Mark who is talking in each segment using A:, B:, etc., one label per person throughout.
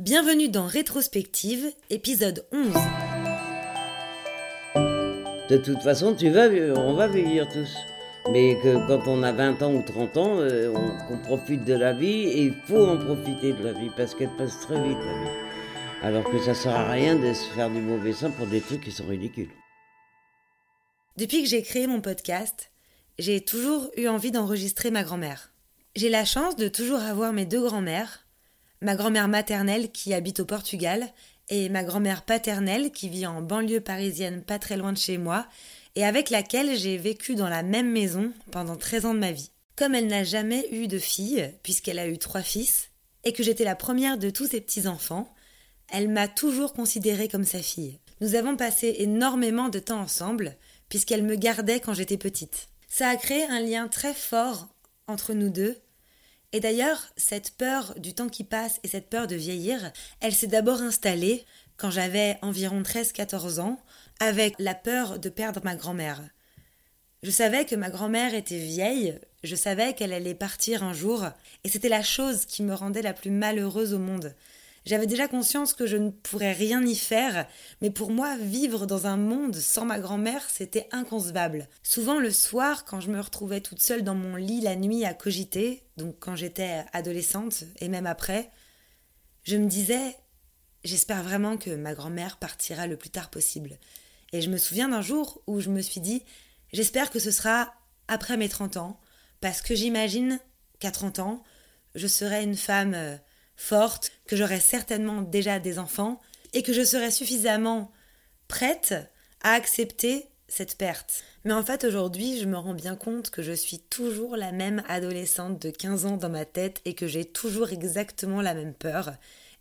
A: Bienvenue dans Rétrospective, épisode 11.
B: De toute façon, tu vas, on va vieillir tous. Mais que quand on a 20 ans ou 30 ans, euh, on, profite de la vie et il faut en profiter de la vie parce qu'elle passe très vite la vie. Alors que ça sert à rien de se faire du mauvais sang pour des trucs qui sont ridicules.
A: Depuis que j'ai créé mon podcast, j'ai toujours eu envie d'enregistrer ma grand-mère. J'ai la chance de toujours avoir mes deux grand-mères, ma grand-mère maternelle qui habite au Portugal et ma grand-mère paternelle qui vit en banlieue parisienne pas très loin de chez moi et avec laquelle j'ai vécu dans la même maison pendant 13 ans de ma vie. Comme elle n'a jamais eu de fille, puisqu'elle a eu trois fils, et que j'étais la première de tous ses petits-enfants, elle m'a toujours considérée comme sa fille. Nous avons passé énormément de temps ensemble, puisqu'elle me gardait quand j'étais petite. Ça a créé un lien très fort entre nous deux, et d'ailleurs, cette peur du temps qui passe et cette peur de vieillir, elle s'est d'abord installée quand j'avais environ 13-14 ans, avec la peur de perdre ma grand-mère. Je savais que ma grand-mère était vieille, je savais qu'elle allait partir un jour, et c'était la chose qui me rendait la plus malheureuse au monde. J'avais déjà conscience que je ne pourrais rien y faire, mais pour moi, vivre dans un monde sans ma grand-mère, c'était inconcevable. Souvent le soir, quand je me retrouvais toute seule dans mon lit la nuit à cogiter, donc quand j'étais adolescente et même après, je me disais J'espère vraiment que ma grand-mère partira le plus tard possible. Et je me souviens d'un jour où je me suis dit J'espère que ce sera après mes 30 ans, parce que j'imagine qu'à 30 ans, je serai une femme euh, forte, que j'aurai certainement déjà des enfants, et que je serai suffisamment prête à accepter cette perte. Mais en fait, aujourd'hui, je me rends bien compte que je suis toujours la même adolescente de 15 ans dans ma tête et que j'ai toujours exactement la même peur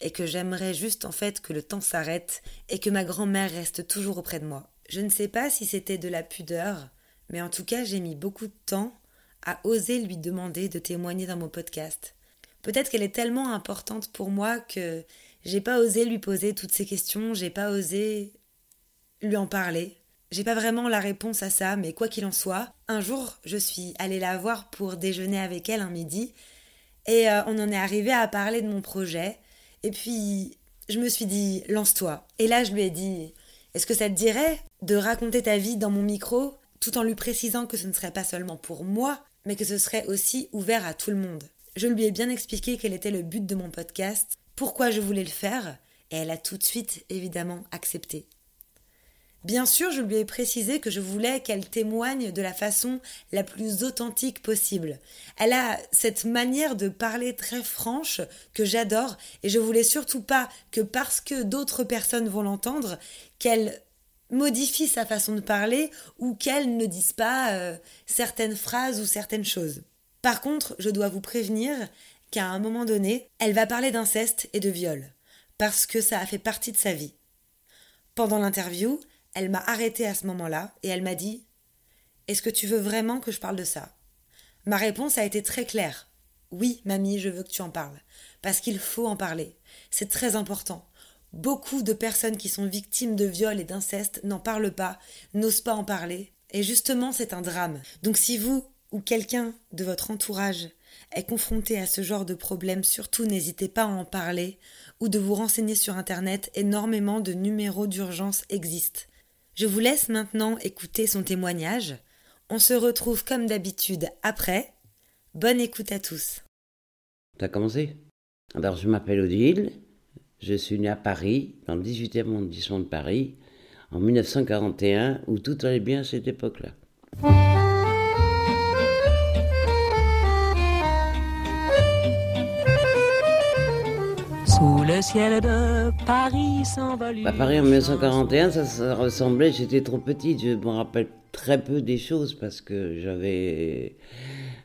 A: et que j'aimerais juste en fait que le temps s'arrête et que ma grand-mère reste toujours auprès de moi. Je ne sais pas si c'était de la pudeur, mais en tout cas, j'ai mis beaucoup de temps à oser lui demander de témoigner dans mon podcast. Peut-être qu'elle est tellement importante pour moi que j'ai pas osé lui poser toutes ces questions, j'ai pas osé lui en parler. J'ai pas vraiment la réponse à ça, mais quoi qu'il en soit, un jour, je suis allée la voir pour déjeuner avec elle un midi, et euh, on en est arrivé à parler de mon projet, et puis je me suis dit, lance-toi. Et là, je lui ai dit, est-ce que ça te dirait de raconter ta vie dans mon micro, tout en lui précisant que ce ne serait pas seulement pour moi, mais que ce serait aussi ouvert à tout le monde? Je lui ai bien expliqué quel était le but de mon podcast, pourquoi je voulais le faire, et elle a tout de suite évidemment accepté. Bien sûr, je lui ai précisé que je voulais qu'elle témoigne de la façon la plus authentique possible. Elle a cette manière de parler très franche que j'adore et je voulais surtout pas que parce que d'autres personnes vont l'entendre, qu'elle modifie sa façon de parler ou qu'elle ne dise pas euh, certaines phrases ou certaines choses. Par contre, je dois vous prévenir qu'à un moment donné, elle va parler d'inceste et de viol, parce que ça a fait partie de sa vie. Pendant l'interview, elle m'a arrêté à ce moment-là et elle m'a dit Est-ce que tu veux vraiment que je parle de ça? Ma réponse a été très claire. Oui, mamie, je veux que tu en parles. Parce qu'il faut en parler. C'est très important. Beaucoup de personnes qui sont victimes de viol et d'inceste n'en parlent pas, n'osent pas en parler. Et justement, c'est un drame. Donc si vous, ou quelqu'un de votre entourage est confronté à ce genre de problème, surtout n'hésitez pas à en parler ou de vous renseigner sur Internet, énormément de numéros d'urgence existent. Je vous laisse maintenant écouter son témoignage. On se retrouve comme d'habitude après. Bonne écoute à tous.
B: T'as commencé? Alors je m'appelle Odile, je suis née à Paris, dans le 18e arrondissement de Paris, en 1941, où tout allait bien à cette époque-là.
C: Le ciel de Paris s'envole.
B: Bah, Paris en 1941, ça, ressemblait, j'étais trop petite, je me rappelle très peu des choses parce que j'avais.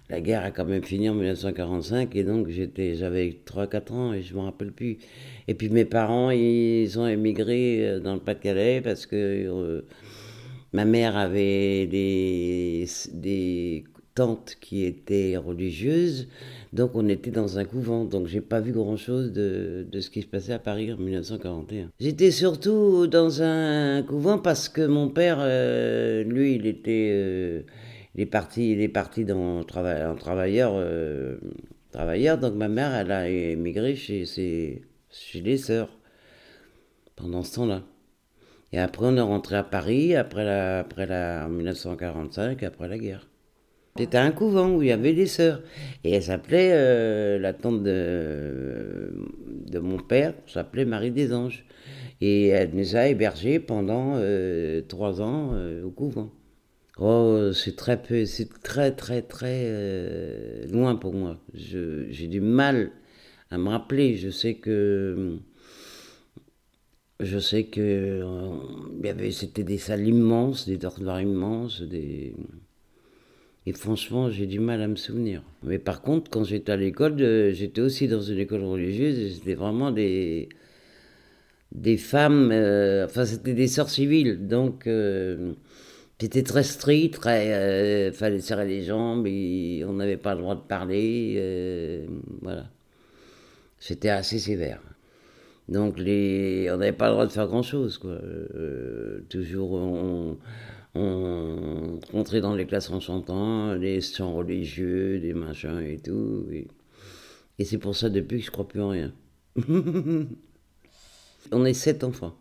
B: La guerre a quand même fini en 1945 et donc j'étais, j'avais 3-4 ans et je me rappelle plus. Et puis mes parents, ils ont émigré euh, dans le Pas-de-Calais parce que euh, ma mère avait des, des tantes qui étaient religieuses. Donc on était dans un couvent, donc j'ai pas vu grand-chose de, de, ce qui se passait à Paris en 1941. J'étais surtout dans un couvent parce que mon père, euh, lui, il était, euh, il est parti, il est parti dans en travailleur, euh, travailleur. Donc ma mère, elle a émigré chez ses, chez les sœurs, pendant ce temps-là. Et après, on est rentré à Paris, après la, après la, en 1945, après la guerre. C'était un couvent où il y avait des sœurs. Et elle s'appelait, euh, la tante de, de mon père, s'appelait Marie des Anges. Et elle nous a hébergés pendant euh, trois ans euh, au couvent. Oh, c'est très peu, c'est très très très loin pour moi. J'ai du mal à me rappeler. Je sais que je sais que c'était des salles immenses, des dortoirs immenses, des et franchement, j'ai du mal à me souvenir. Mais par contre, quand j'étais à l'école, euh, j'étais aussi dans une école religieuse et c'était vraiment des, des femmes, euh, enfin c'était des sœurs civiles, donc euh, c'était très strict, très, fallait serrer les jambes, et on n'avait pas le droit de parler, voilà. C'était assez sévère. Donc on n'avait pas le droit de faire grand chose, quoi. toujours on, on rentrait dans les classes en chantant, les chants religieux, des machins et tout. Et, c'est pour ça, depuis que je crois plus en rien. on est sept enfants.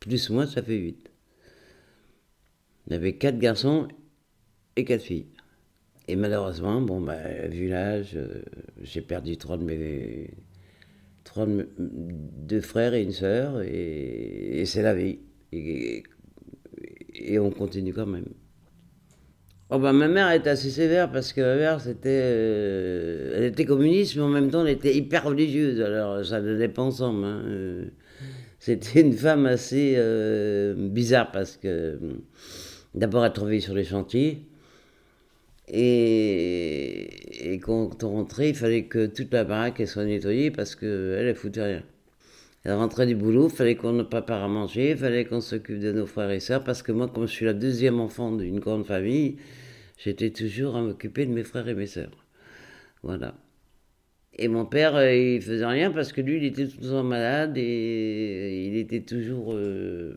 B: Plus moi, ça fait huit. On avait quatre garçons et quatre filles. Et malheureusement, bon, bah, vu l'âge, euh, j'ai perdu trois de mes. Trois de deux frères et une sœur, et, c'est la vie. Et on continue quand même. Oh bah, ma mère était assez sévère parce que ma mère, c'était, euh, elle était communiste, mais en même temps, elle était hyper religieuse. Alors, ça n'allait pas ensemble. Hein. Euh, c'était une femme assez euh, bizarre parce que, d'abord, elle travaillait sur les chantiers. Et, et, quand on rentrait, il fallait que toute la baraque soit nettoyée parce qu'elle, elle foutait rien. Elle rentrait du boulot, fallait qu'on prépare à manger, fallait qu'on s'occupe de nos frères et sœurs, parce que moi, comme je suis la deuxième enfant d'une grande famille, j'étais toujours à m'occuper de mes frères et mes sœurs. Voilà. Et mon père, euh, il faisait rien parce que lui, il était tout le temps malade et il était toujours euh,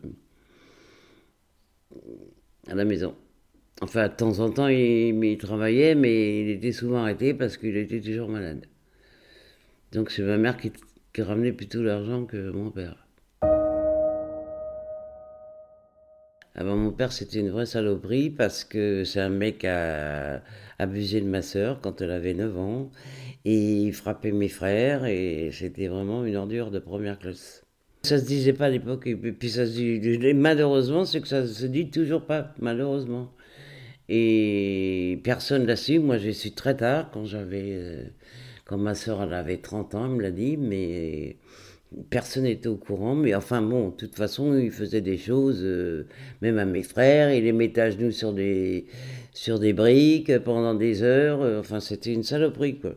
B: à la maison. Enfin, de temps en temps, il, il, travaillait, mais il était souvent arrêté parce qu'il était toujours malade. Donc c'est ma mère qui, qui ramenait plutôt l'argent que mon père. Avant mon père, c'était une vraie saloperie parce que c'est un mec qui a abusé de ma sœur quand elle avait 9 ans et il frappait mes frères et c'était vraiment une ordure de première classe. Ça se disait pas à l'époque et puis ça se dit malheureusement c'est que ça se dit toujours pas malheureusement et personne l'a su. Moi j'ai su très tard quand j'avais euh, quand ma soeur elle avait 30 ans, elle me l'a dit, mais personne n'était au courant. Mais enfin bon, de toute façon, il faisait des choses, euh, même à mes frères, il les mettait à genoux sur des, sur des briques pendant des heures. Euh, enfin, c'était une saloperie, quoi.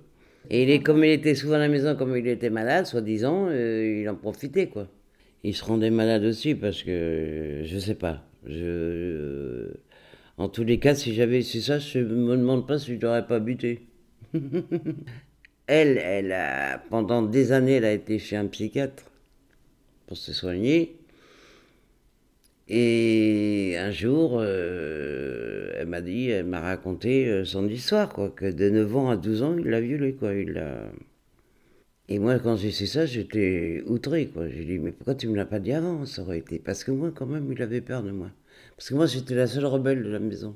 B: Et il est, comme il était souvent à la maison, comme il était malade, soi-disant, euh, il en profitait, quoi. Il se rendait malade aussi parce que, je sais pas, je... En tous les cas, si j'avais su ça, je me demande pas si je l'aurais pas buté. Elle, elle a, pendant des années, elle a été chez un psychiatre pour se soigner. Et un jour, euh, elle m'a dit, elle m'a raconté euh, son histoire, quoi, que de 9 ans à 12 ans, il l'a violée, quoi. Et moi, quand j'ai su ça, j'étais outré, quoi. J'ai dit, mais pourquoi tu me l'as pas dit avant? Ça aurait été. Parce que moi, quand même, il avait peur de moi. Parce que moi, j'étais la seule rebelle de la maison.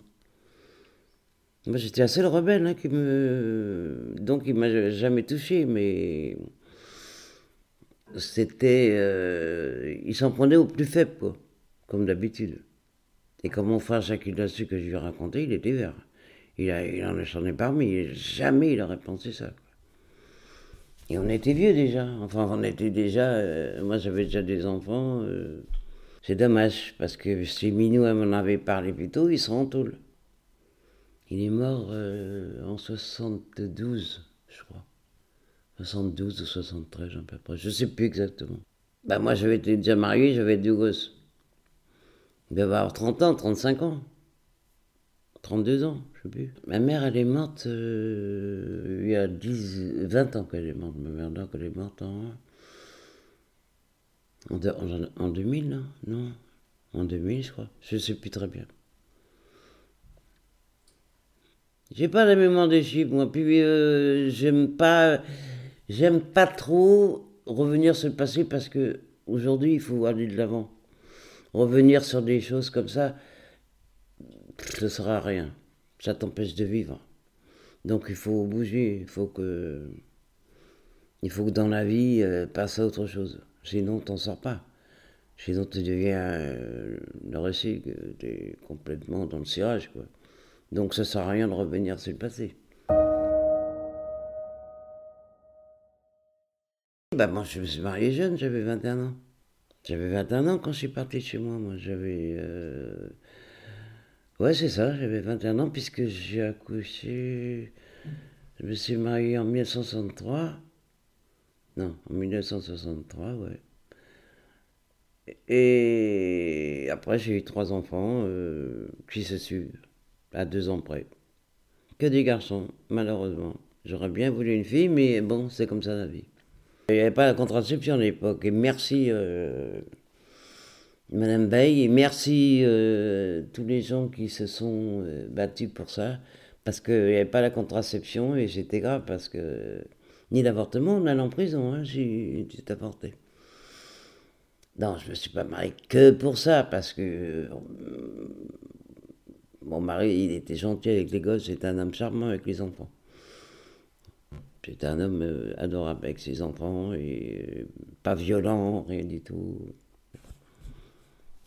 B: Moi, j'étais la seule rebelle hein, qui me. Donc, il m'a jamais touché, mais. C'était. Euh, il s'en prenait au plus faible, quoi, comme d'habitude. Et comme mon frère Jacques l'a su que je lui ai raconté, il était vert. Il, a, il en a parmi, jamais il aurait pensé ça. Et on était vieux déjà. Enfin, on était déjà. Euh, moi, j'avais déjà des enfants. Euh. c'est dommage, parce que si Minou m'en avait parlé plus tôt, ils sont en tôle. Il est mort euh, en 72, je crois. 72 ou 73, à peu près. Je sais plus exactement. Bah, moi, j'avais été déjà marié, j'avais deux gosses. Il devait avoir 30 ans, 35 ans. 32 ans, je ne sais plus. Ma mère, elle est morte euh, il y a 10, 20 ans qu'elle est morte. Ma mère, donc, elle est morte en. En, en 2000, non? Non. En 2000, je crois. Je ne sais plus très bien. J'ai pas la mémoire des chiffres, moi. Puis euh, j'aime pas, j'aime pas trop revenir sur le passé parce que aujourd'hui, il faut aller de l'avant. Revenir sur des choses comme ça, ce sera rien. Ça t'empêche de vivre. Donc il faut bouger, il faut que, il faut que dans la vie, euh, passe à autre chose. Sinon, t'en sors pas. Sinon, tu deviens euh, le récit, tu es complètement dans le cirage. Quoi. Donc ça sert à rien de revenir sur le passé. Bah, moi, je me suis marié jeune, j'avais 21 ans. J'avais 21 ans quand je suis parti de chez moi. Moi, j'avais. Euh, ouais, c'est ça, j'avais 21 ans, puisque j'ai accouché. Je me suis marié en 1963. Non, en 1963, ouais. Et après, j'ai eu trois enfants euh, qui se suivent à deux ans près. Que des garçons, malheureusement. J'aurais bien voulu une fille, mais bon, c'est comme ça la vie. Il n'y avait pas de contraception à l'époque. Et merci, euh, Madame Veil, et merci euh, tous les gens qui se sont euh, battus pour ça. Parce qu'il n'y avait pas la contraception et c'était grave parce que ni l'avortement, on allait en prison, hein, j'ai avorté. Non, je ne me suis pas marié que pour ça, parce que mon mari, il était gentil avec les gosses, c'était un homme charmant avec les enfants. C'était un homme euh, adorable avec ses enfants et euh, pas violent, rien du tout.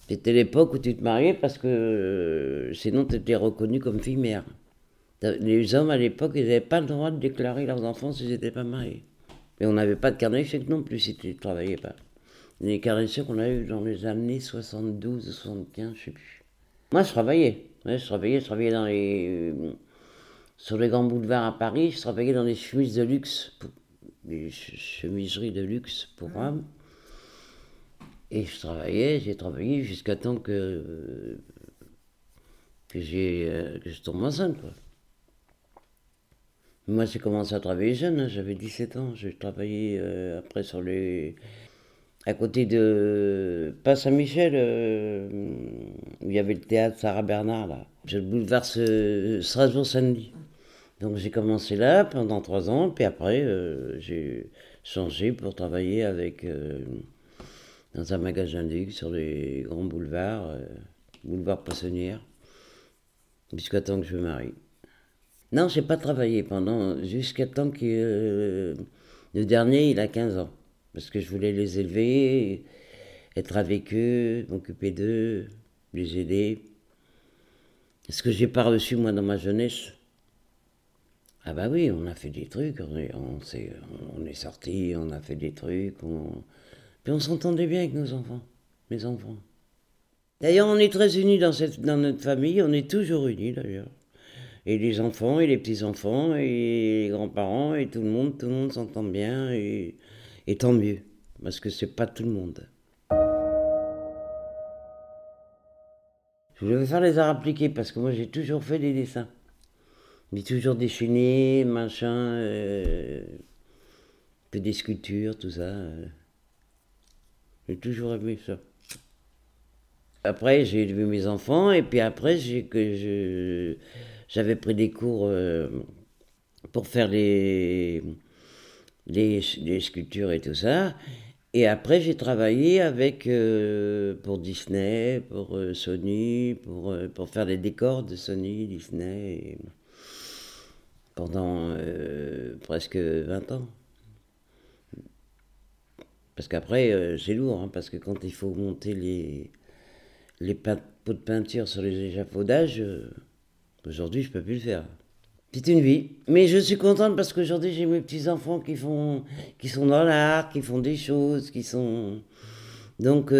B: C'était l'époque où tu te mariais parce que euh, sinon tu étais reconnu comme fille-mère. Les hommes à l'époque, ils n'avaient pas le droit de déclarer leurs enfants s'ils n'étaient pas mariés. Et on n'avait pas de carnet de non plus si tu ne travaillais pas. Les carnets de qu'on a eu dans les années 72, 75, je sais plus. Moi, je travaillais. Je travaillais, je travaillais dans les sur les grands boulevards à Paris, je travaillais dans des chemises de luxe, des chemiseries de luxe pour hommes. Et je travaillais, j'ai travaillé jusqu'à temps que, que, j'ai, euh, que je tombe enceinte. Quoi. Moi, j'ai commencé à travailler jeune, hein, j'avais 17 ans. J'ai travaillé euh, après sur les. À côté de. Pas Saint-Michel, euh, où il y avait le théâtre Sarah Bernard, là. J'ai le boulevard Strasbourg-Samedi. Donc j'ai commencé là pendant trois ans, puis après euh, j'ai changé pour travailler euh, dans un magasin de luxe sur les grands boulevards, euh, boulevard Poissonnière, jusqu'à temps que je me marie. Non, j'ai pas travaillé pendant jusqu'à temps que le dernier il a 15 ans, parce que je voulais les élever, être avec eux, m'occuper d'eux, les aider. Ce que j'ai pas reçu moi dans ma jeunesse? Ah bah oui, on a fait des trucs, on est, on, est, on est sortis, on a fait des trucs, on... puis on s'entendait bien avec nos enfants, mes enfants. D'ailleurs, on est très unis dans, cette, dans notre famille, on est toujours unis d'ailleurs. Et les enfants, et les petits-enfants, et les grands-parents, et tout le monde, tout le monde s'entend bien, et tant mieux, parce que c'est pas tout le monde. Je vais faire les arts appliqués, parce que moi j'ai toujours fait des dessins. Mais toujours déchaîné, machin, euh, des sculptures, tout ça. Euh. J'ai toujours aimé ça. Après, j'ai élevé mes enfants, et puis après, j'ai que j'avais pris des cours euh, pour faire les, les, sculptures et tout ça. Et après, j'ai travaillé avec pour Disney, pour Sony, pour, pour faire les décors de Sony, Disney. Pendant euh, presque 20 ans. Parce qu'après, euh, c'est lourd, hein, parce que quand il faut monter les, les pots de peinture sur les échafaudages, euh, aujourd'hui, je peux plus le faire. C'est une vie. Mais je suis contente parce qu'aujourd'hui, j'ai mes petits-enfants qui, qui sont dans l'art, qui font des choses, qui sont... Donc,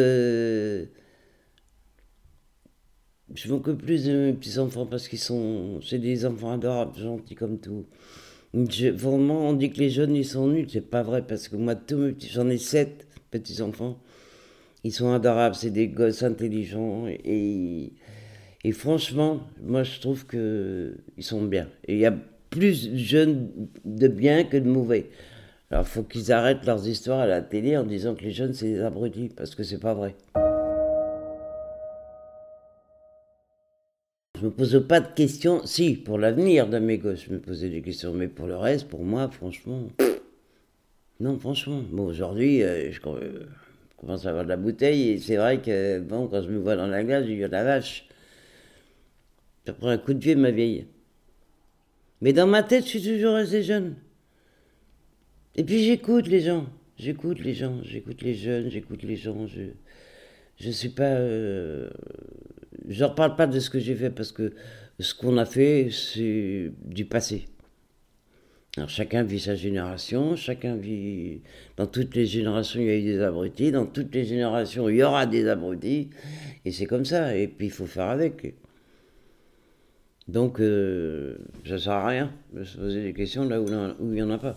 B: je m'occupe plus de mes petits-enfants parce qu'ils sont. C'est des enfants adorables, gentils comme tout. vraiment, on dit que les jeunes, ils sont nuls. C'est pas vrai parce que moi, tous mes petits. J'en ai sept petits-enfants. Ils sont adorables, c'est des gosses intelligents. Et, et franchement, moi, je trouve qu'ils sont bien. Et il y a plus de jeunes de bien que de mauvais. Alors, il faut qu'ils arrêtent leurs histoires à la télé en disant que les jeunes, c'est des abrutis, parce que c'est pas vrai. Je me pose pas de questions. Si, pour l'avenir de mes gosses, je me posais des questions. Mais pour le reste, pour moi, franchement. Non, franchement. Bon, aujourd'hui, euh, je commence à avoir de la bouteille et c'est vrai que, bon, quand je me vois dans la glace, je dis, la vache, ça prend un coup de vieux, ma vieille. Mais dans ma tête, je suis toujours assez jeune. Et puis j'écoute les gens, j'écoute les gens, j'écoute les jeunes, j'écoute les gens. Je je suis pas, euh, je ne reparle pas de ce que j'ai fait parce que ce qu'on a fait, c'est du passé. Alors chacun vit sa génération, chacun vit. Dans toutes les générations, il y a eu des abrutis, dans toutes les générations, il y aura des abrutis, et c'est comme ça, et puis il faut faire avec. Donc, euh, ça sert à rien de se poser des questions là où, il n'y en a pas.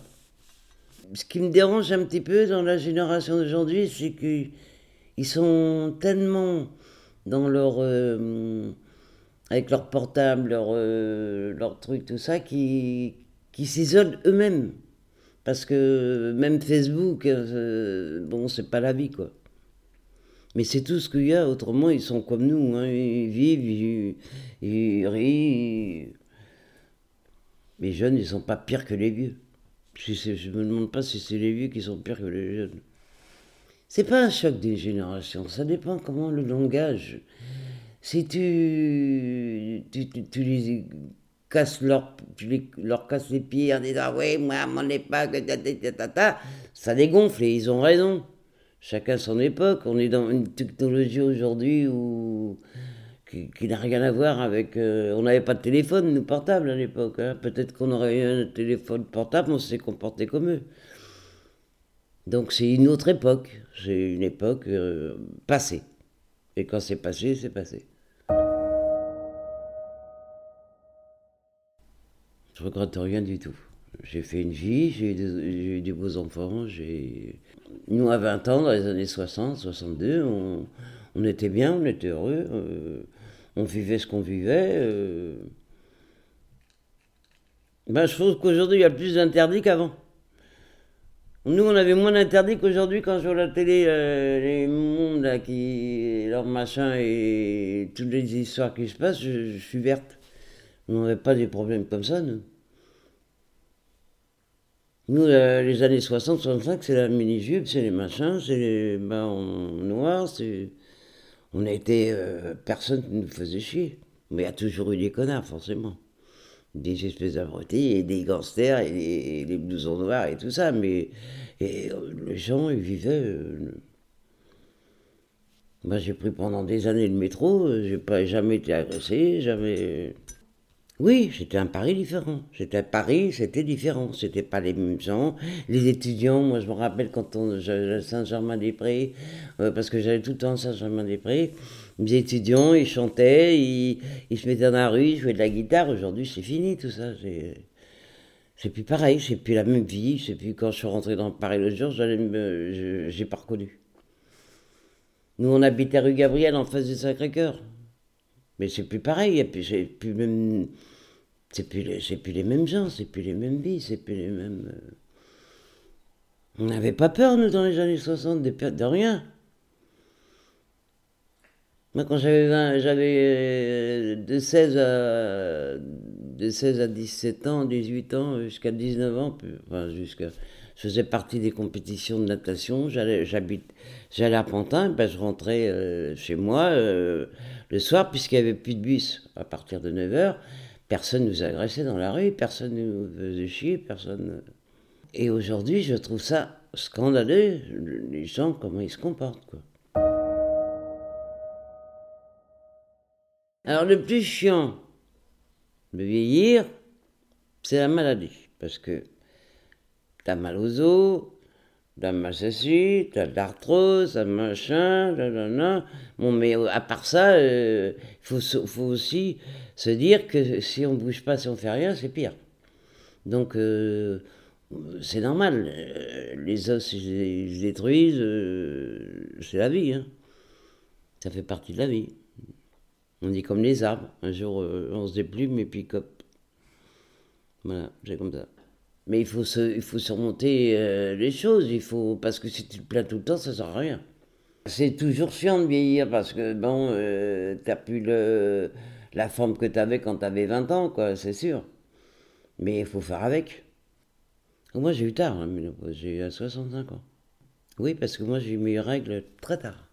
B: Ce qui me dérange un petit peu dans la génération d'aujourd'hui, c'est qu'ils sont tellement dans leur. Euh, avec leur portable, leur, euh, leur truc, tout ça, qui, qui s'isolent eux-mêmes. Parce que même Facebook, euh, bon, c'est pas la vie, quoi. Mais c'est tout ce qu'il y a, autrement, ils sont comme nous, hein. ils vivent, ils, rient. Les jeunes, ils sont pas pires que les vieux. Je me demande pas si c'est les vieux qui sont pires que les jeunes. C'est pas un choc des générations, ça dépend comment le langage. Si tu, tu, tu, les casses leur, tu leur casses les pieds en disant oui, moi mon époque, ça dégonfle et ils ont raison. Chacun son époque. On est dans une technologie aujourd'hui où qui, n'a rien à voir avec. Euh, on n'avait pas de téléphone, nous, portable à l'époque. Hein. Peut-être qu'on aurait eu un téléphone portable, on s'est comporté comme eux. Donc c'est une autre époque. C'est une époque euh, passée. Et quand c'est passé, c'est passé. Je regrette rien du tout. J'ai fait une vie, j'ai eu, des beaux enfants. Nous, à 20 ans, dans les années 60, 62, on, on était bien, on était heureux, euh, on vivait ce qu'on vivait. Euh. Ben, je trouve qu'aujourd'hui, il y a plus d'interdits qu'avant. Nous, on avait moins d'interdits qu'aujourd'hui quand je vois la télé, euh, les mondes qui, leur machin et toutes les histoires qui se passent, je suis verte. On n'avait pas des problèmes comme ça, nous. Nous, les années 60, 65, c'est la mini-jupe, c'est les machins, c'est les bas en noir, c'est... On a été... Euh, personne ne nous faisait chier. Mais il y a toujours eu des connards, forcément. Des espèces d'abrutis des gangsters et des, blousons noirs et tout ça. Mais et, euh, les gens, ils vivaient... Euh, j'ai pris pendant des années le métro, j'ai pas jamais été agressé, jamais... Oui, c'était un Paris différent. C'était Paris, c'était différent. C'était pas les mêmes gens. Les étudiants, moi je me rappelle quand on Saint-Germain-des-Prés, euh, parce que j'allais tout le temps à Saint-Germain-des-Prés. Les étudiants, ils chantaient, ils, se mettaient dans la rue, ils jouaient de la guitare. Aujourd'hui, c'est fini tout ça. C'est plus pareil, c'est plus la même vie. C'est plus quand je suis rentré dans Paris le jour, j'ai pas reconnu. Nous, on habitait rue Gabriel en face du Sacré-Cœur. Mais c'est plus pareil, c'est plus les, mêmes gens, c'est plus les mêmes vies, c'est plus les mêmes. Euh. On n'avait pas peur, nous, dans les années 60, de, rien. Moi, quand j'avais j'avais euh, de 16 à de 16 à 17 ans, 18 ans, jusqu'à 19 ans, je faisais partie des compétitions de natation, j'allais à Pantin, ben je rentrais euh, chez moi le soir, puisqu'il n'y avait plus de bus à partir de 9h, personne nous agressait dans la rue, personne nous faisait chier, personne. Et aujourd'hui, je trouve ça scandaleux, les gens, comment ils se comportent, quoi. Alors, le plus chiant de vieillir, c'est la maladie, parce que t'as mal aux os, la massacie, t'as de l'arthrose, un machin, là, Bon, mais euh, à part ça, il euh, faut, faut, aussi se dire que si on bouge pas, si on fait rien, c'est pire. Donc, euh, c'est normal. Les os, ils se détruisent, c'est la vie. Hein. Ça fait partie de la vie. On dit comme les arbres. Un jour, on se déplume et puis cop. Voilà, c'est comme ça. Mais il faut, se, il faut surmonter euh, les choses, il faut, parce que si tu te plains tout le temps, ça sert à rien. C'est toujours chiant de vieillir parce que, bon, euh, t'as plus le, la forme que t'avais quand t'avais 20 ans, quoi, c'est sûr. Mais il faut faire avec. Moi, j'ai eu tard ménopause, j'ai eu à 65 ans. Oui, parce que moi, j'ai eu mes règles très tard.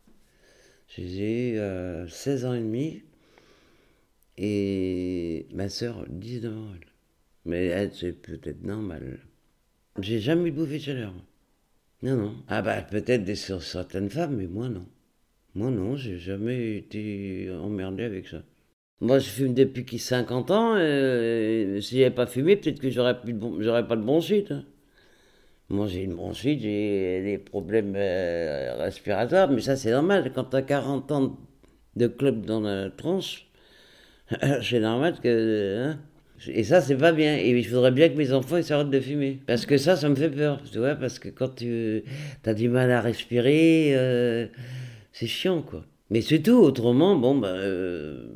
B: J'ai eu à 16 ans et demi et ma soeur 19 ans. Mais c'est peut-être normal. J'ai jamais eu de bouffée de chaleur. Non, non. Ah bah peut-être des- sur certaines femmes, mais moi non. Moi non, j'ai jamais été emmerdé avec ça. Moi je fume depuis qu'il 50 ans, euh, si j'avais pas fumé, peut-être que j'aurais plus de bon- j'aurais pas de bronchite. hein. Moi j'ai une bronchite, j'ai des problèmes euh, respiratoires, mais ça c'est normal. Quand t'as 40 ans de club dans la tronche, c'est normal que... hein. Et ça, c'est pas bien. Et je voudrais bien que mes enfants ils s'arrêtent de fumer. Parce que ça, ça me fait peur. Tu vois, parce que quand tu as du mal à respirer, euh, c'est chiant, quoi. Mais c'est tout. Autrement, bon, bah... euh,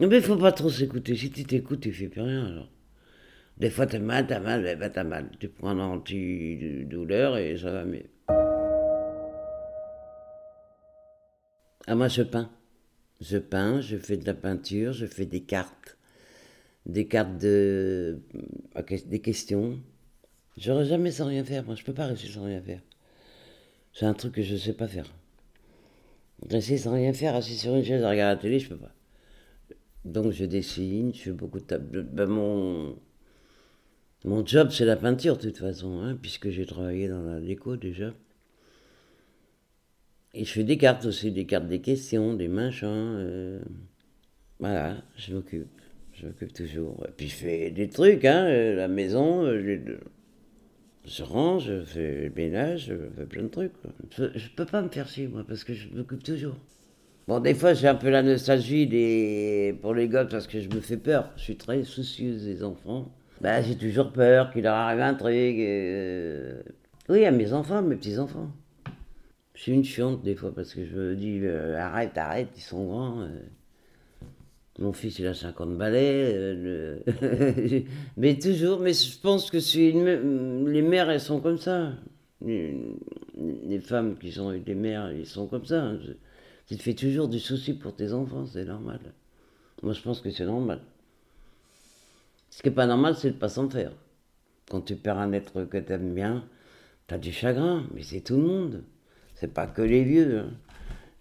B: Mais il faut pas trop s'écouter. Si tu t'écoutes, tu fais plus rien, alors. Des fois, t'as mal, t'as mal, ben, ben, t'as mal. Tu prends un antidouleur et ça va mieux. Ah, moi, je peins. Je peins, je fais de la peinture, je fais des cartes. Des cartes de. ok, des questions. J'aurais jamais sans rien faire. Moi, je peux pas rester sans rien faire. C'est un truc que je sais pas faire. Rester sans rien faire, assis sur une chaise à regarder la télé, je peux pas. Donc, je dessine, je fais beaucoup de tables. Ben, mon. Mon job, c'est la peinture, de toute façon, hein, puisque j'ai travaillé dans la déco déjà. Et je fais des cartes aussi, des cartes des questions, des machins. euh, Voilà, je m'occupe. Je m'occupe toujours. Et puis je fais des trucs, hein, euh, la maison, euh, je range, je fais le ménage, je fais plein de trucs. Je, je peux pas me faire chier, moi, parce que je m'occupe toujours. Bon, des fois, j'ai un peu la nostalgie des... pour les gosses parce que je me fais peur. Je suis très soucieuse des enfants. Bah, j'ai toujours peur qu'il leur arrive un truc. euh, Oui, à mes enfants, mes petits-enfants. Je suis une chiante des fois parce que je me dis arrête, arrête, ils sont grands. Mon fils, il a 50 balais. euh, mais toujours, mais je pense que c'est les mères, elles sont comme ça. Les, femmes qui sont des mères, ils sont comme ça. hein. Tu te fais toujours du souci pour tes enfants, c'est normal. Moi, je pense que c'est normal. Ce qui n'est pas normal, c'est de pas s'en faire. Quand tu perds un être que tu aimes bien, tu as du chagrin, mais c'est tout le monde. C'est pas que les vieux. hein.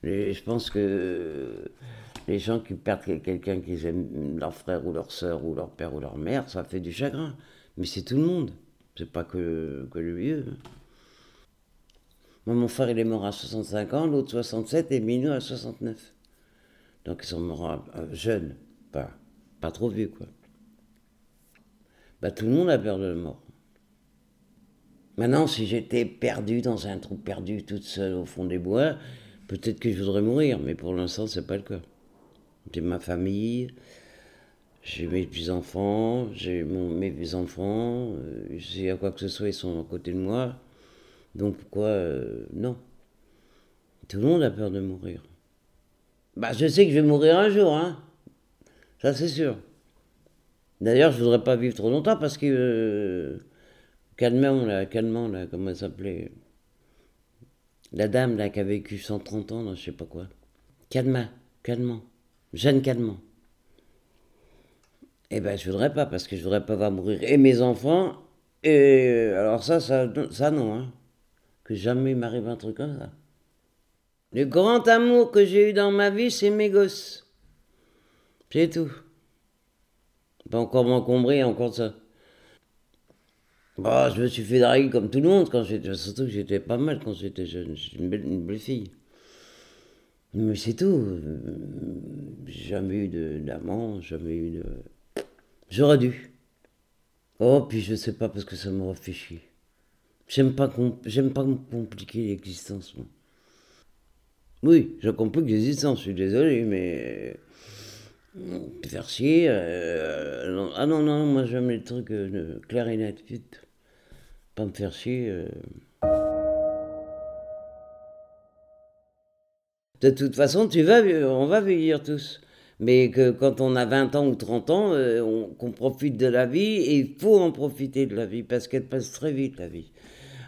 B: Je pense que les gens qui perdent quel- quelqu'un qu'ils aiment, leur frère ou leur soeur ou leur père ou leur mère, ça fait du chagrin. Mais c'est tout le monde. C'est pas que, le vieux. Moi, mon frère, il est mort à 65 ans, l'autre 67 et Minou à 69. Donc ils sont morts jeunes, pas, pas trop vieux, quoi. Bah, tout le monde a peur de la mort. Maintenant, si j'étais perdu dans un trou perdu, toute seule au fond des bois, peut-être que je voudrais mourir, mais pour l'instant, c'est pas le cas. J'ai ma famille, j'ai mes petits-enfants, j'ai mes petits-enfants, euh, s'il y a quoi que ce soit, ils sont à côté de moi. Donc pourquoi euh, non Tout le monde a peur de mourir. Bah, je sais que je vais mourir un jour, hein. Ça, c'est sûr. D'ailleurs, je voudrais pas vivre trop longtemps parce que. Euh, Calmement, là, là, comment elle s'appelait? La dame, là, qui a vécu 130 ans, là, je sais pas quoi. Calma, Calmant. Jeanne Calmant. Eh ben, je voudrais pas, parce que je voudrais pas voir mourir et mes enfants. Et euh, alors, ça, ça, ça non, hein. Que jamais il m'arrive un truc comme ça. Le grand amour que j'ai eu dans ma vie, c'est mes gosses. C'est tout. Pas encore m'encombrer, encore ça. Bah, je me suis fait draguer comme tout le monde quand j'étais. Surtout que j'étais pas mal quand j'étais jeune. J'étais une belle, une belle fille. Mais c'est tout. Jamais eu d'amant, jamais eu de. J'aurais dû. Oh, puis je sais pas parce que ça m'aurait fait chier. J'aime pas, pas me compliquer l'existence. Oui, je complique l'existence, je suis désolé, mais. Faire chier. euh, non. Ah non, non, moi j'aime les trucs euh, nets, vite. Pas me faire chier. euh. De toute façon, tu vas, on va vieillir tous. Mais que quand on a 20 ans ou 30 ans, euh, on- qu'on profite de la vie, et il faut en profiter de la vie, parce qu'elle passe très vite, la vie.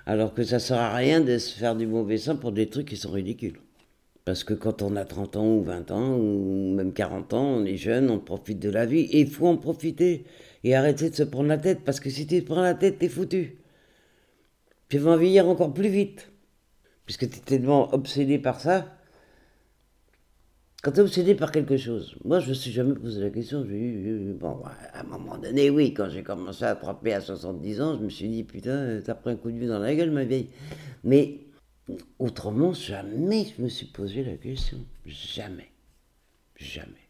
B: Alors que ça sert à rien de se faire du mauvais sang pour des trucs qui sont ridicules. Parce que quand on a 30 ans ou 20 ans ou même 40 ans, on est jeune, on profite de la vie et il faut en profiter et arrêter de se prendre la tête parce que si tu te prends la tête, t'es foutu. Tu vas vieillir encore plus vite. Puisque tu es tellement obsédé par ça. Quand tu es obsédé par quelque chose, moi je me suis jamais posé la question. J'ai eu, bon, à un moment donné, oui, quand j'ai commencé à attraper à 70 ans, je me suis dit, putain, t'as pris un coup de vue dans la gueule, ma vieille. Mais autrement, jamais je me suis posé la question. Jamais. Jamais.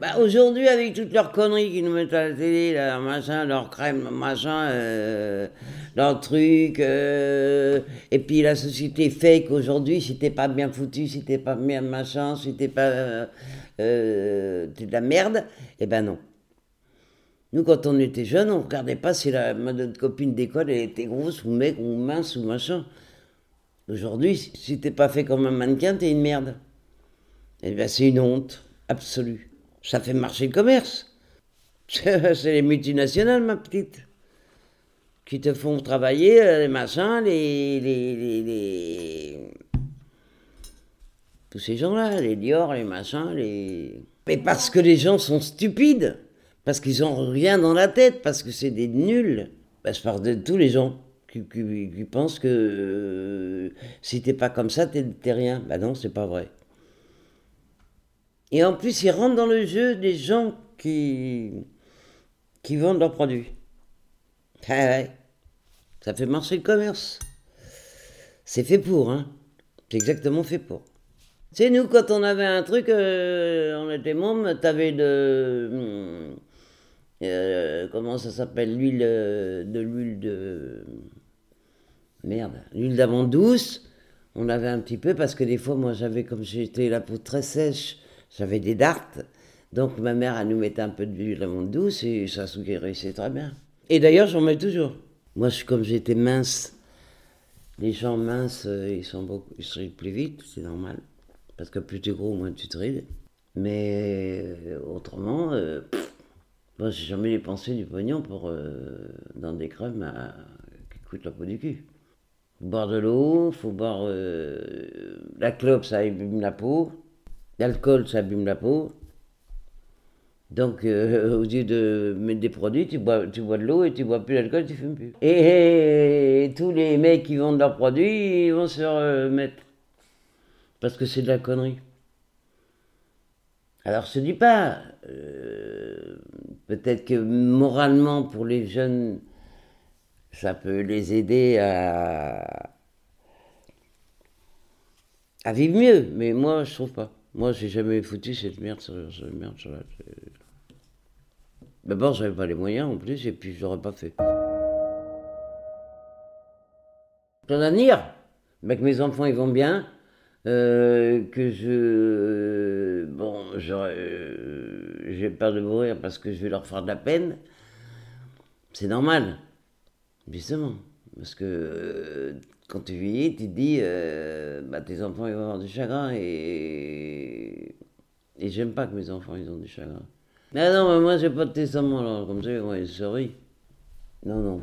B: Bah aujourd'hui, avec toutes leurs conneries qu'ils nous mettent à la télé, leur machin, leur crème, machin, euh, leur truc, euh, et puis la société fake aujourd'hui, si t'es pas bien foutu, si t'es pas bien machin, si t'es pas. Euh, t'es de la merde, eh ben non. Nous, quand on était jeunes, on regardait pas si la, notre copine d'école elle était grosse ou mec ou mince ou machin. Aujourd'hui, si t'es pas fait comme un mannequin, t'es une merde. Eh bien, c'est une honte absolue. Ça fait marcher le commerce. C'est les multinationales, ma petite, qui te font travailler, euh, les machins, les. les, les. Tous ces gens-là, les Dior, les machins, les. Mais parce que les gens sont stupides, parce qu'ils ont rien dans la tête, parce que c'est des nuls. Ben, je parle de tous les gens qui, qui, qui pensent que euh, si t'es pas comme ça, t'es rien. Ben non, c'est pas vrai. Et en plus, ils rentrent dans le jeu des gens qui, qui vendent leurs produits. Ah ouais. Ça fait marcher le commerce. C'est fait pour, hein. C'est exactement fait pour. Sais, nous, quand on avait un truc, euh, on était mômes, t'avais de. euh, comment ça s'appelle L'huile euh, de l'huile de. Merde, l'huile d'amande douce. On avait un petit peu parce que des fois, moi, j'avais, comme j'étais la peau très sèche, j'avais des dartes. Donc ma mère, elle nous mettait un peu d'huile d'amande douce et ça se guérissait très bien. Et d'ailleurs, j'en mets toujours. Moi, je, comme j'étais mince, les gens minces, euh, ils, sont ils se rident plus vite, c'est normal. Parce que plus tu es gros, moins tu te rides. Mais euh, autrement, euh, pff, moi, j'ai jamais dépensé du pognon pour, euh, dans des crèmes à- qui coûtent la peau du cul. Faut boire de l'eau, faut boire la clope, ça abîme la peau. L'alcool, ça abîme la peau. Donc, euh, au lieu de mettre des produits, tu bois, tu bois de l'eau et tu bois plus d'alcool, tu fumes plus. Et, tous les mecs qui vendent leurs produits, ils vont se remettre. Parce que c'est de la connerie. Alors, te dis pas, euh, peut-être que moralement, pour les jeunes, ça peut les aider à, vivre mieux, mais moi, je trouve pas. Moi, j'ai jamais foutu cette merde sur, cette merde sur la. D'abord, j'avais pas les moyens en plus, et puis je l'aurais pas fait. D'avenir. Mais que mes enfants, ils vont bien. euh, que je. Bon, j'ai peur de mourir parce que je vais leur faire de la peine. C'est normal. Justement. Parce que euh, quand tu vieillis, tu te dis, euh, bah, tes enfants ils vont avoir du chagrin et. Et j'aime pas que mes enfants ils ont du chagrin. Mais non, mais moi j'ai pas de testament alors, comme ça, moi, sorry. Non, non.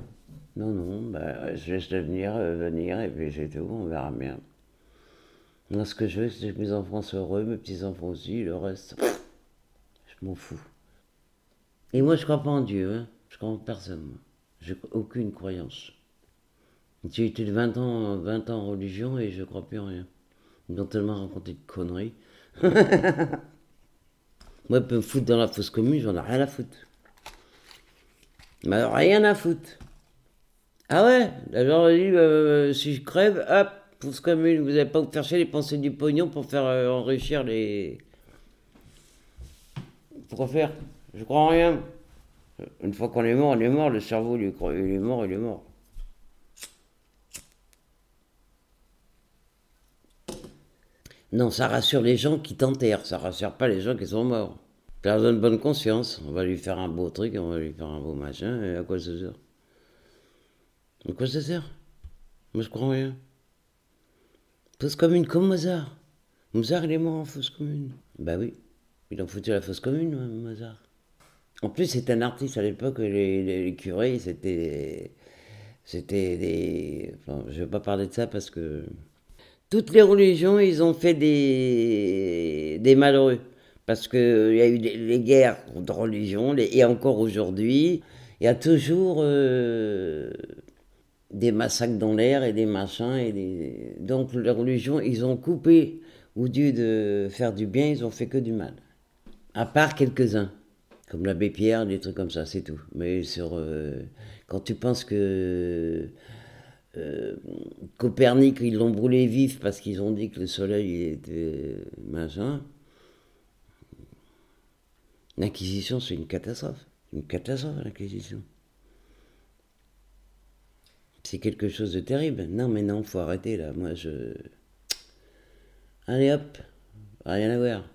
B: Non, non, bah, je laisse l'avenir euh, venir et puis c'est tout, on verra bien. Moi, ce que je veux, c'est que mes enfants soient heureux, mes petits-enfants aussi, le reste, je m'en fous. Et moi, je crois pas en Dieu, hein. je crois en personne. J'ai aucune croyance. J'ai été de 20 ans, 20 ans en religion et je crois plus en rien. Ils m'ont tellement raconté de conneries. Moi, peut me foutre dans la fosse commune, j'en ai rien à foutre. Mais rien à foutre. Ah ouais? Alors, dit, euh, si je crève, hop, fosse commune, vous n'allez pas vous faire chier dépenser du pognon pour faire euh, enrichir les. Pourquoi faire Je crois en rien. Une fois qu'on est mort, on est mort, le cerveau, il est mort, il est mort. Non, ça rassure les gens qui t'enterrent, ça rassure pas les gens qui sont morts. Ça leur donne bonne conscience. On va lui faire un beau truc, on va lui faire un beau machin, et à quoi ça sert? À quoi ça sert? Moi je crois en rien. Fausse commune comme Mozart. Mozart il est mort en fausse commune. Bah oui, il a foutu la fausse commune, Mozart. En plus, c'est un artiste à l'époque, les, les- les curés, c'était. C'était des. Enfin, je vais pas parler de ça parce que. Toutes les religions, ils ont fait des, des malheureux. Parce qu'il y a eu des, les guerres de religion, et encore aujourd'hui, il y a toujours euh, des massacres dans l'air et des machins. Et. Donc les religions, ils ont coupé, au lieu de faire du bien, ils ont fait que du mal. À part quelques-uns, comme l'abbé Pierre, des trucs comme ça, c'est tout. Mais sur, euh, quand tu penses que euh, Copernic, ils l'ont brûlé vif parce qu'ils ont dit que le soleil était machin. L'Inquisition, c'est une catastrophe. Une catastrophe, l'Inquisition. C'est quelque chose de terrible. Non, mais non, faut arrêter là. Moi, je. Allez hop, rien à voir.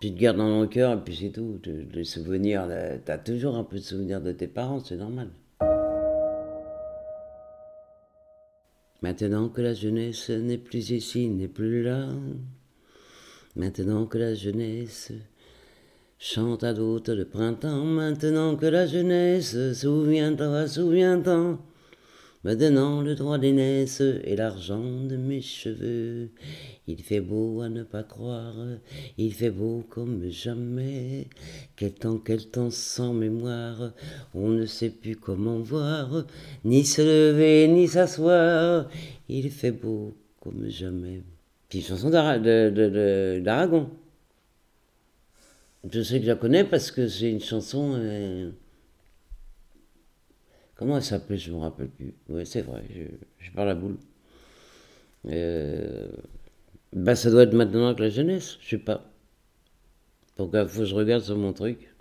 B: Tu te gardes dans le cœur et puis c'est tout. Les souvenirs, t'as toujours un peu de souvenirs de tes parents, c'est normal. Maintenant que la jeunesse n'est plus ici, n'est plus là. Maintenant que la jeunesse chante à d'autres le printemps. Maintenant que la jeunesse souvient-toi, souviens-toi. Maintenant le droit d'aînesse et l'argent de mes cheveux. Il fait beau à ne pas croire, il fait beau comme jamais. Quel temps, quel temps sans mémoire, on ne sait plus comment voir, ni se lever, ni s'asseoir. Il fait beau comme jamais. Puis chanson d'Aragon. Je sais que je la connais parce que c'est une chanson. Euh, Comment elle s'appelait Je ne me rappelle plus. Oui, c'est vrai, je, parle à boule. Euh, bah, ça doit être maintenant avec la jeunesse, je sais pas. Pourquoi faut que je regarde sur mon truc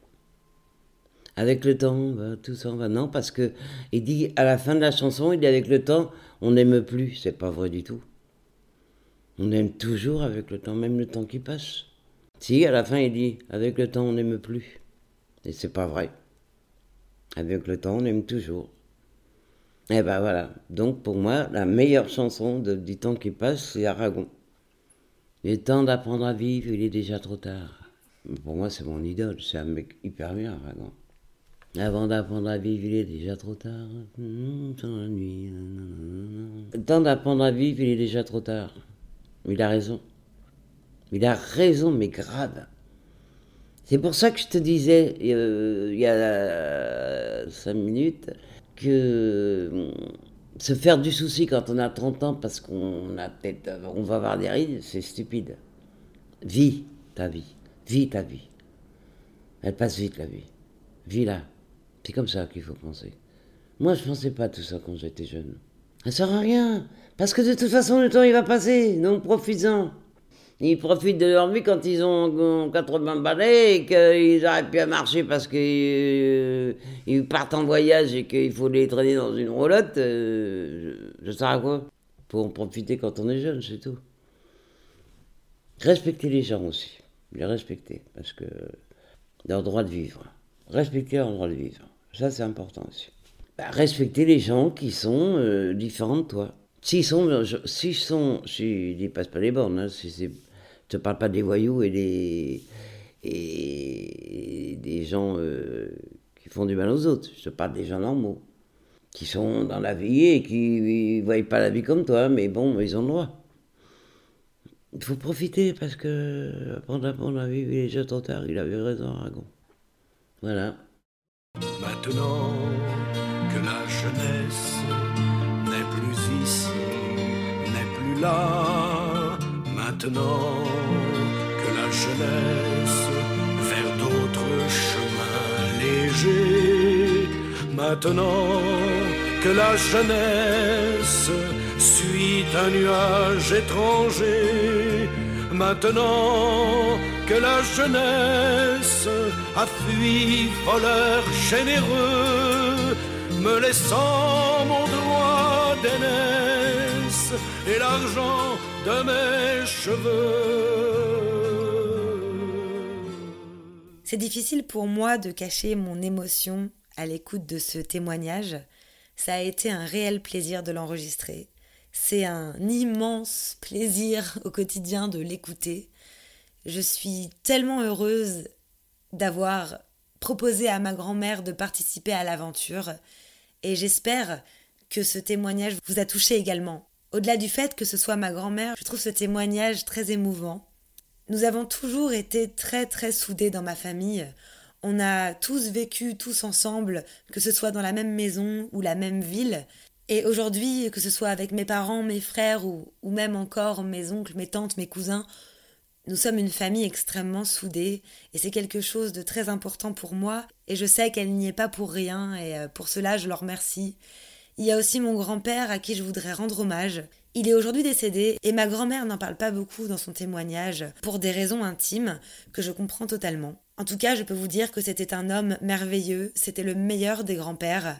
B: Avec le temps, bah, tout ça va. Non, parce que il dit à la fin de la chanson, il dit avec le temps, on n'aime plus. C'est pas vrai du tout. On aime toujours avec le temps, même le temps qui passe. Si, à la fin, il dit avec le temps, on n'aime plus. Et c'est pas vrai. Avec le temps, on aime toujours. Et ben voilà. Donc pour moi, la meilleure chanson du temps qui passe, c'est Aragon. Il est temps d'apprendre à vivre, il est déjà trop tard. Pour moi, c'est mon idole. C'est un mec hyper bien, Aragon. Avant d'apprendre à vivre, il est déjà trop tard. Nuit. Le temps d'apprendre à vivre, il est déjà trop tard. Il a raison. Il a raison, mais grave. C'est pour ça que je te disais euh, il y a cinq minutes que hum, se faire du souci quand on a 30 ans parce qu'on a peut-être on va avoir des rides, c'est stupide. Vis ta vie, vis ta vie. Elle passe vite la vie. Vis là. C'est comme ça qu'il faut penser. Moi, je pensais pas tout ça quand j'étais jeune. Ça sert à rien. Parce que de toute façon, le temps, il va passer. Donc, profites-en. Ils profitent de leur vie quand ils ont 80 balais et qu'ils n'arrivent plus à marcher parce qu'ils euh, partent en voyage et qu'il faut les traîner dans une roulotte. Euh, je, sais à quoi Pour en profiter quand on est jeune, c'est tout. Respecter les gens aussi. Les respecter parce que leur droit de vivre. Respecter leur droit de vivre. Ça, c'est important aussi. Bah, respecter les gens qui sont euh, différents de toi. S'ils sont, s'ils sont, s'ils dépassent pas les bornes, hein, si c'est je te parle pas des voyous et des, et des gens euh, qui font du mal aux autres. Je te parle des gens normaux, qui sont dans la vie et qui ne voient pas la vie comme toi, mais bon, ils ont le droit. Il faut profiter parce que apprendre, apprendre à vivre, est déjà trop tard. Il avait raison, Aragon. Voilà.
D: Maintenant que la jeunesse n'est plus ici, n'est plus là Maintenant que la jeunesse vers d'autres chemins légers, maintenant que la jeunesse suit un nuage étranger, maintenant que la jeunesse a fui voleur généreux, me laissant mon droit d'aînesse et l'argent de mes cheveux.
A: C'est difficile pour moi de cacher mon émotion à l'écoute de ce témoignage. Ça a été un réel plaisir de l'enregistrer. C'est un immense plaisir au quotidien de l'écouter. Je suis tellement heureuse d'avoir proposé à ma grand-mère de participer à l'aventure et j'espère que ce témoignage vous a touché également. Au-delà du fait que ce soit ma grand-mère, je trouve ce témoignage très émouvant. Nous avons toujours été très très soudés dans ma famille. On a tous vécu tous ensemble, que ce soit dans la même maison ou la même ville. Et aujourd'hui, que ce soit avec mes parents, mes frères ou, ou même encore mes oncles, mes tantes, mes cousins, nous sommes une famille extrêmement soudée et c'est quelque chose de très important pour moi et je sais qu'elle n'y est pas pour rien et euh, pour cela je leur remercie. Il y a aussi mon grand-père à qui je voudrais rendre hommage. Il est aujourd'hui décédé et ma grand-mère n'en parle pas beaucoup dans son témoignage pour des raisons intimes que je comprends totalement. En tout cas, je peux vous dire que c'était un homme merveilleux, c'était le meilleur des grands-pères.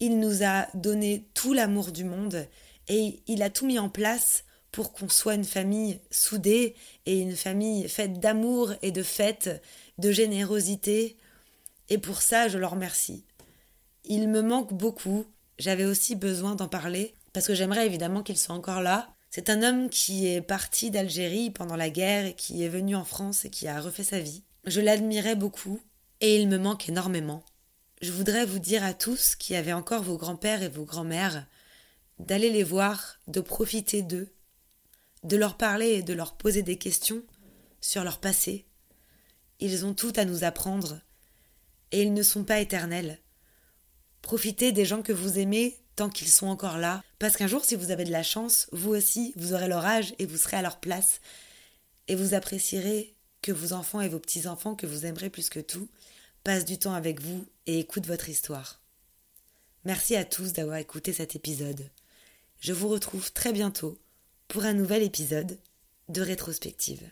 A: Il nous a donné tout l'amour du monde et il a tout mis en place pour qu'on soit une famille soudée et une famille faite d'amour et de fête, de générosité. Et pour ça, je le remercie. Il me manque beaucoup. J'avais aussi besoin d'en parler parce que j'aimerais évidemment qu'il soit encore là. C'est un homme qui est parti d'Algérie pendant la guerre et qui est venu en France et qui a refait sa vie. Je l'admirais beaucoup et il me manque énormément. Je voudrais vous dire à tous qui avaient encore vos grands-pères et vos grands-mères d'aller les voir, de profiter d'eux, de leur parler et de leur poser des questions sur leur passé. Ils ont tout à nous apprendre, et ils ne sont pas éternels. Profitez des gens que vous aimez tant qu'ils sont encore là, parce qu'un jour, si vous avez de la chance, vous aussi, vous aurez leur âge et vous serez à leur place, et vous apprécierez que vos enfants et vos petits-enfants, que vous aimerez plus que tout, passent du temps avec vous et écoutent votre histoire. Merci à tous d'avoir écouté cet épisode. Je vous retrouve très bientôt pour un nouvel épisode de rétrospective.